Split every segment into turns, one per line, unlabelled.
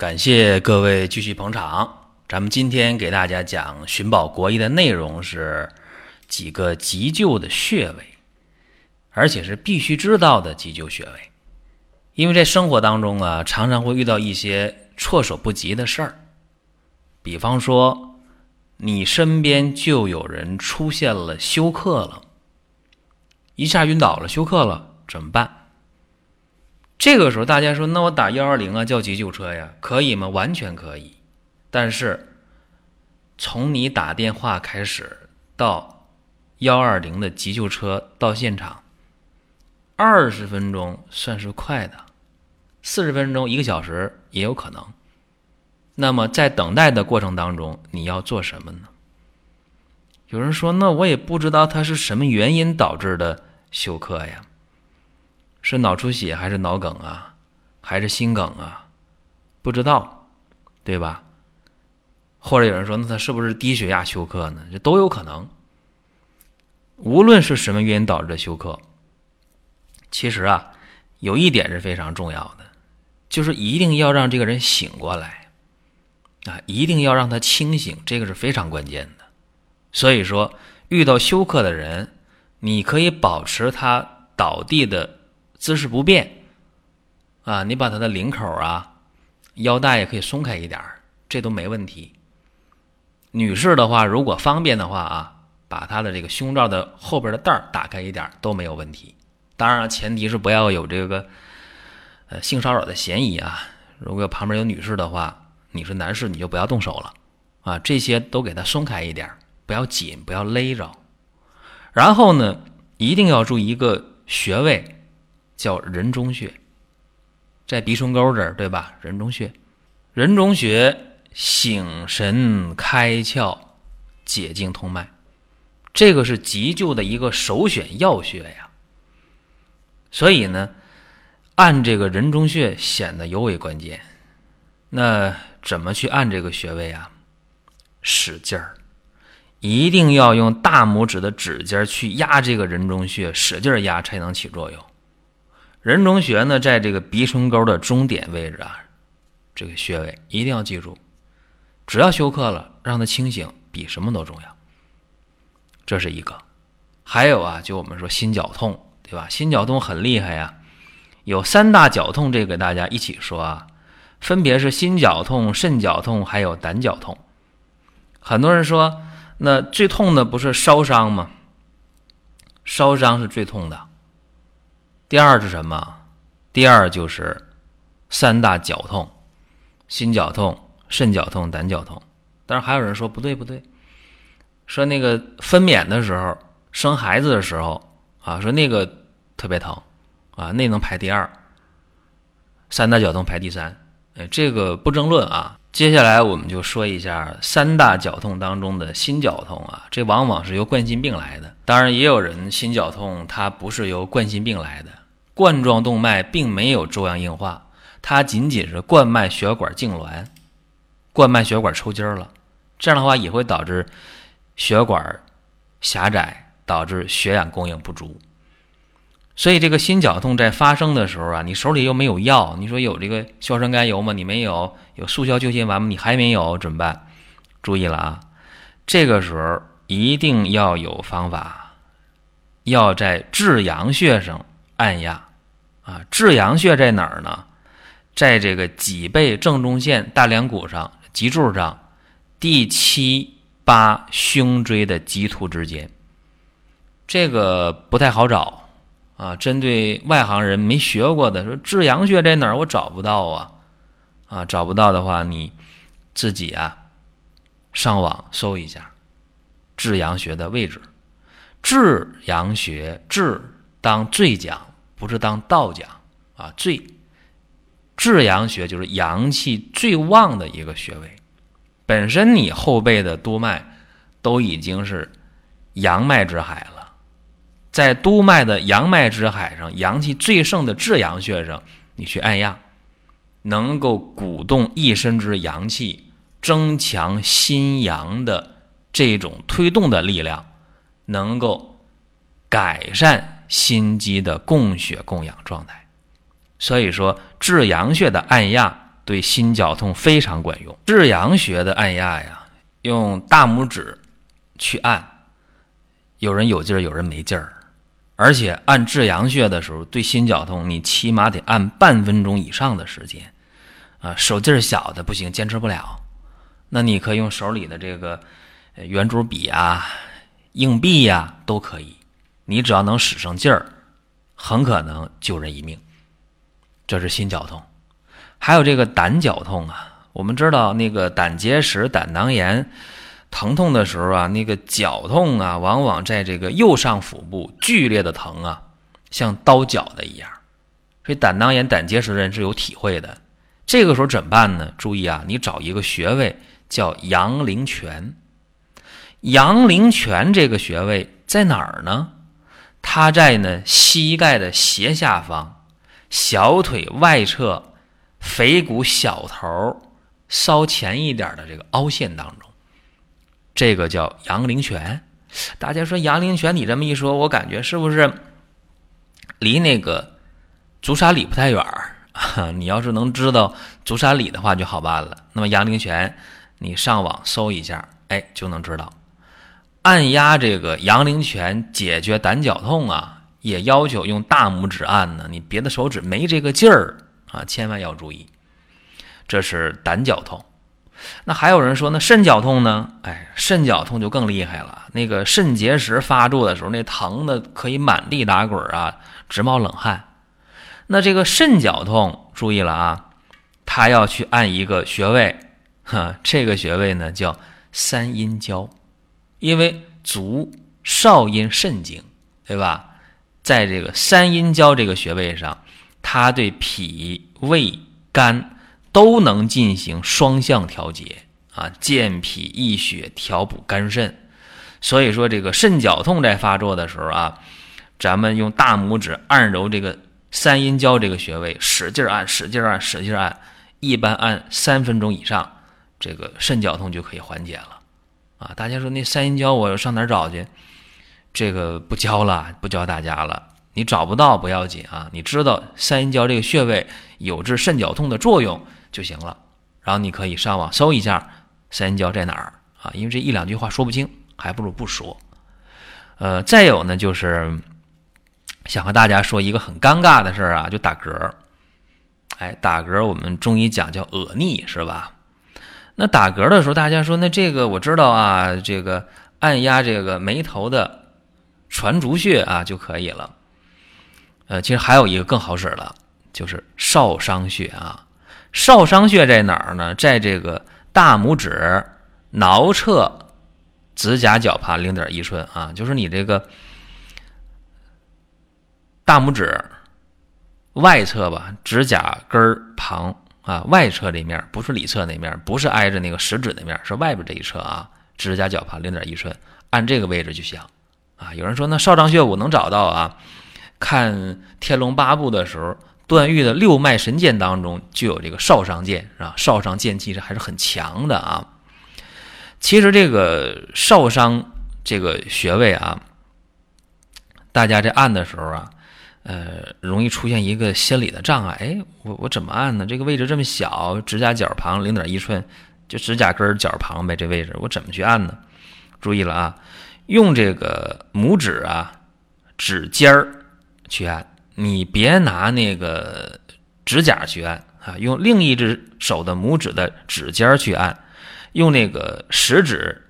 感谢各位继续捧场。咱们今天给大家讲寻宝国医的内容是几个急救的穴位，而且是必须知道的急救穴位。因为在生活当中啊，常常会遇到一些措手不及的事儿，比方说你身边就有人出现了休克了，一下晕倒了，休克了，怎么办？这个时候，大家说：“那我打幺二零啊，叫急救车呀，可以吗？完全可以。但是，从你打电话开始到幺二零的急救车到现场，二十分钟算是快的，四十分钟、一个小时也有可能。那么，在等待的过程当中，你要做什么呢？有人说：“那我也不知道他是什么原因导致的休克呀。”是脑出血还是脑梗啊，还是心梗啊？不知道，对吧？或者有人说，那他是不是低血压休克呢？这都有可能。无论是什么原因导致的休克，其实啊，有一点是非常重要的，就是一定要让这个人醒过来啊，一定要让他清醒，这个是非常关键的。所以说，遇到休克的人，你可以保持他倒地的。姿势不变，啊，你把他的领口啊、腰带也可以松开一点这都没问题。女士的话，如果方便的话啊，把她的这个胸罩的后边的带儿打开一点都没有问题。当然，前提是不要有这个呃性骚扰的嫌疑啊。如果旁边有女士的话，你是男士你就不要动手了啊。这些都给他松开一点不要紧，不要勒着。然后呢，一定要注意一个穴位。叫人中穴，在鼻唇沟这儿，对吧？人中穴，人中穴醒神开窍、解经通脉，这个是急救的一个首选要穴呀。所以呢，按这个人中穴显得尤为关键。那怎么去按这个穴位啊？使劲儿，一定要用大拇指的指尖去压这个人中穴，使劲压才能起作用。人中穴呢，在这个鼻唇沟的中点位置啊，这个穴位一定要记住。只要休克了，让他清醒比什么都重要。这是一个。还有啊，就我们说心绞痛，对吧？心绞痛很厉害呀，有三大绞痛，这个大家一起说啊，分别是心绞痛、肾绞痛，还有胆绞痛。很多人说，那最痛的不是烧伤吗？烧伤是最痛的。第二是什么？第二就是三大绞痛：心绞痛、肾绞痛、胆绞痛。但是还有人说不对不对，说那个分娩的时候、生孩子的时候啊，说那个特别疼啊，那能排第二，三大绞痛排第三。哎，这个不争论啊。接下来我们就说一下三大绞痛当中的心绞痛啊，这往往是由冠心病来的。当然，也有人心绞痛它不是由冠心病来的。冠状动脉并没有粥样硬化，它仅仅是冠脉血管痉挛，冠脉血管抽筋儿了，这样的话也会导致血管狭窄，导致血氧供应不足。所以这个心绞痛在发生的时候啊，你手里又没有药，你说有这个硝酸甘油吗？你没有，有速效救心丸吗？你还没有，怎么办？注意了啊，这个时候一定要有方法，要在至阳穴上按压。啊，至阳穴在哪儿呢？在这个脊背正中线大梁骨上脊柱上第七八胸椎的棘突之间。这个不太好找啊。针对外行人没学过的，说至阳穴在哪儿？我找不到啊。啊，找不到的话，你自己啊上网搜一下至阳穴的位置。至阳穴，至当最讲。不是当道讲啊，最至阳穴就是阳气最旺的一个穴位。本身你后背的督脉都已经是阳脉之海了，在督脉的阳脉之海上，阳气最盛的至阳穴上，你去按压，能够鼓动一身之阳气，增强心阳的这种推动的力量，能够改善心肌的供血供氧状态。所以说，至阳穴的按压对心绞痛非常管用。至阳穴的按压呀，用大拇指去按，有人有劲儿，有人没劲儿。而且按至阳穴的时候，对心绞痛，你起码得按半分钟以上的时间。啊，手劲儿小的不行，坚持不了。那你可以用手里的这个圆珠笔啊、硬币呀都可以。你只要能使上劲儿，很可能救人一命。这是心绞痛，还有这个胆绞痛啊。我们知道那个胆结石、胆囊炎疼痛的时候啊，那个绞痛啊，往往在这个右上腹部剧烈的疼啊，像刀绞的一样。所以胆囊炎、胆结石的人是有体会的。这个时候怎么办呢？注意啊，你找一个穴位叫阳陵泉。阳陵泉这个穴位在哪儿呢？它在呢膝盖的斜下方。小腿外侧腓骨小头稍前一点的这个凹陷当中，这个叫阳陵泉。大家说阳陵泉，你这么一说，我感觉是不是离那个足三里不太远儿？你要是能知道足三里的话，就好办了。那么阳陵泉，你上网搜一下，哎，就能知道。按压这个阳陵泉，解决胆绞痛啊。也要求用大拇指按呢，你别的手指没这个劲儿啊，千万要注意。这是胆绞痛。那还有人说，那肾绞痛呢？哎，肾绞痛就更厉害了。那个肾结石发作的时候，那疼的可以满地打滚啊，直冒冷汗。那这个肾绞痛，注意了啊，他要去按一个穴位，哈，这个穴位呢叫三阴交，因为足少阴肾经，对吧？在这个三阴交这个穴位上，它对脾胃肝都能进行双向调节啊，健脾益血，调补肝肾。所以说，这个肾绞痛在发作的时候啊，咱们用大拇指按揉这个三阴交这个穴位，使劲按，使劲按，使劲按，一般按三分钟以上，这个肾绞痛就可以缓解了啊。大家说那三阴交我上哪找去？这个不教了，不教大家了。你找不到不要紧啊，你知道三阴交这个穴位有治肾绞痛的作用就行了。然后你可以上网搜一下三阴交在哪儿啊，因为这一两句话说不清，还不如不说。呃，再有呢，就是想和大家说一个很尴尬的事儿啊，就打嗝。哎，打嗝我们中医讲叫恶逆是吧？那打嗝的时候，大家说那这个我知道啊，这个按压这个眉头的。传竹穴啊就可以了，呃，其实还有一个更好使的，就是少商穴啊。少商穴在哪儿呢？在这个大拇指桡侧指甲角旁零点一寸啊，就是你这个大拇指外侧吧，指甲根儿旁啊，外侧这面不是里侧那面，不是挨着那个食指那面，是外边这一侧啊，指甲角旁零点一寸，按这个位置就行。啊，有人说那少商穴我能找到啊？看《天龙八部》的时候，段誉的六脉神剑当中就有这个少商剑，是吧？少商剑气是还是很强的啊。其实这个少商这个穴位啊，大家在按的时候啊，呃，容易出现一个心理的障碍。哎，我我怎么按呢？这个位置这么小，指甲角旁零点一寸，就指甲根角旁呗，这位置我怎么去按呢？注意了啊！用这个拇指啊，指尖儿去按，你别拿那个指甲去按啊，用另一只手的拇指的指尖去按，用那个食指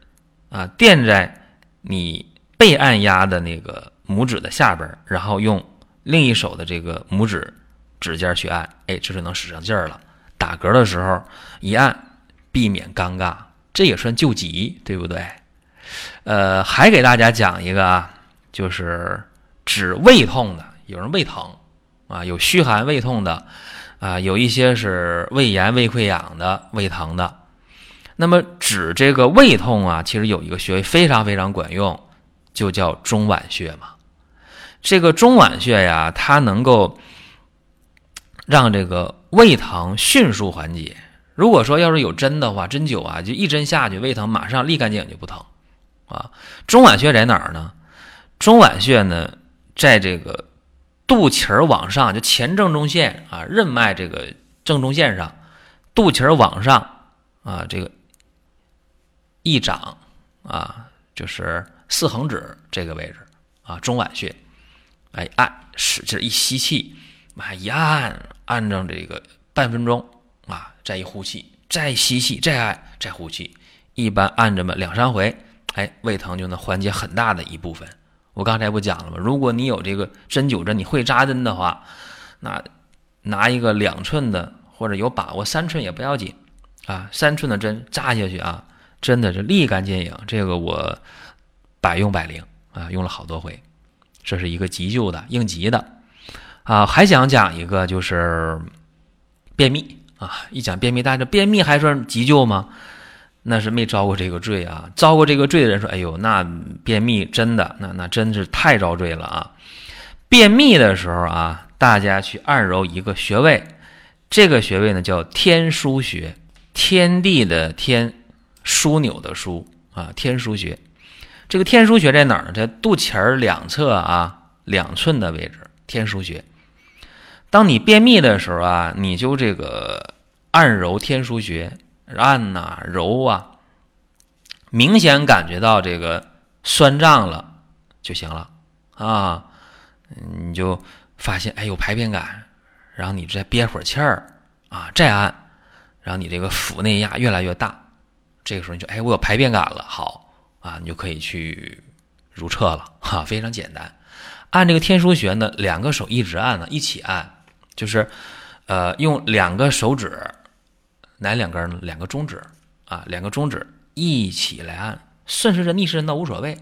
啊垫在你被按压的那个拇指的下边，然后用另一手的这个拇指指尖去按，哎，这就能使上劲儿了。打嗝的时候一按，避免尴尬，这也算救急，对不对？呃，还给大家讲一个啊，就是治胃痛的，有人胃疼，啊，有虚寒胃痛的，啊，有一些是胃炎、胃溃疡的、胃疼的。那么指这个胃痛啊，其实有一个穴位非常非常管用，就叫中脘穴嘛。这个中脘穴呀，它能够让这个胃疼迅速缓解。如果说要是有针的话，针灸啊，就一针下去，胃疼马上立竿见影就不疼啊。中脘穴在哪儿呢？中脘穴呢，在这个肚脐儿往上，就前正中线啊，任脉这个正中线上，肚脐儿往上啊，这个一掌啊，就是四横指这个位置啊，中脘穴。哎，按使劲一吸气，啊，一按，按上这个半分钟啊，再一呼气，再吸气，再按，再呼气，一般按这么两三回，哎，胃疼就能缓解很大的一部分。我刚才不讲了吗？如果你有这个针灸针，你会扎针的话，那拿一个两寸的，或者有把握三寸也不要紧啊，三寸的针扎下去啊，真的是立竿见影，这个我百用百灵啊，用了好多回。这是一个急救的应急的，啊，还想讲一个就是便秘啊。一讲便秘，大家便秘还算急救吗？那是没遭过这个罪啊。遭过这个罪的人说：“哎呦，那便秘真的，那那真是太遭罪了啊！”便秘的时候啊，大家去按揉一个穴位，这个穴位呢叫天枢穴，天地的天，枢纽的枢啊，天枢穴。这个天枢穴在哪儿呢？在肚脐儿两侧啊，两寸的位置。天枢穴，当你便秘的时候啊，你就这个按揉天枢穴，按呐揉啊，明显感觉到这个酸胀了就行了啊。你就发现哎有排便感，然后你再憋会儿气儿啊，再按，然后你这个腹内压越来越大，这个时候你就哎我有排便感了，好。啊，你就可以去如厕了哈，非常简单。按这个天枢穴呢，两个手一直按呢，一起按，就是呃，用两个手指，哪两根呢？两个中指啊，两个中指一起来按，顺时针、逆时针都无所谓，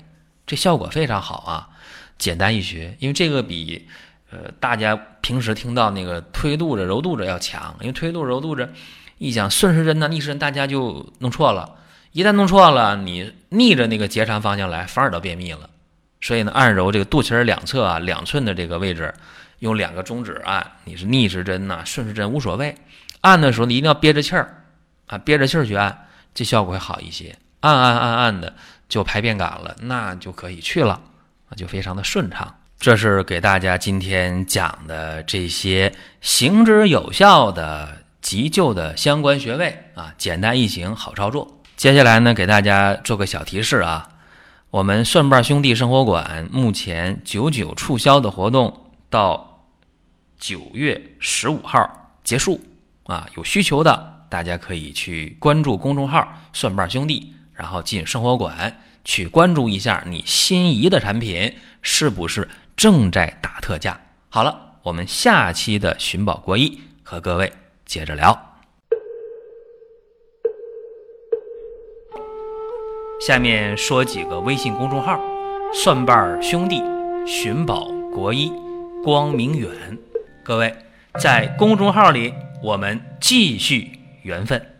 这效果非常好啊，简单易学。因为这个比呃大家平时听到那个推肚子、揉肚子要强，因为推肚子、揉肚子一讲顺时针呢、逆时针，大家就弄错了。一旦弄错了，你逆着那个结肠方向来，反而都便秘了。所以呢，按揉这个肚脐两侧啊，两寸的这个位置，用两个中指按，你是逆时针呐、顺时针无所谓。按的时候你一定要憋着气儿啊，憋着气儿去按，这效果会好一些。按按按按的就排便感了，那就可以去了，啊就非常的顺畅。这是给大家今天讲的这些行之有效的急救的相关穴位啊，简单易行，好操作。接下来呢，给大家做个小提示啊，我们蒜瓣兄弟生活馆目前九九促销的活动到九月十五号结束啊，有需求的大家可以去关注公众号“蒜瓣兄弟”，然后进生活馆去关注一下你心仪的产品是不是正在打特价。好了，我们下期的寻宝国医和各位接着聊。下面说几个微信公众号：蒜瓣兄弟、寻宝国医、光明远。各位在公众号里，我们继续缘分。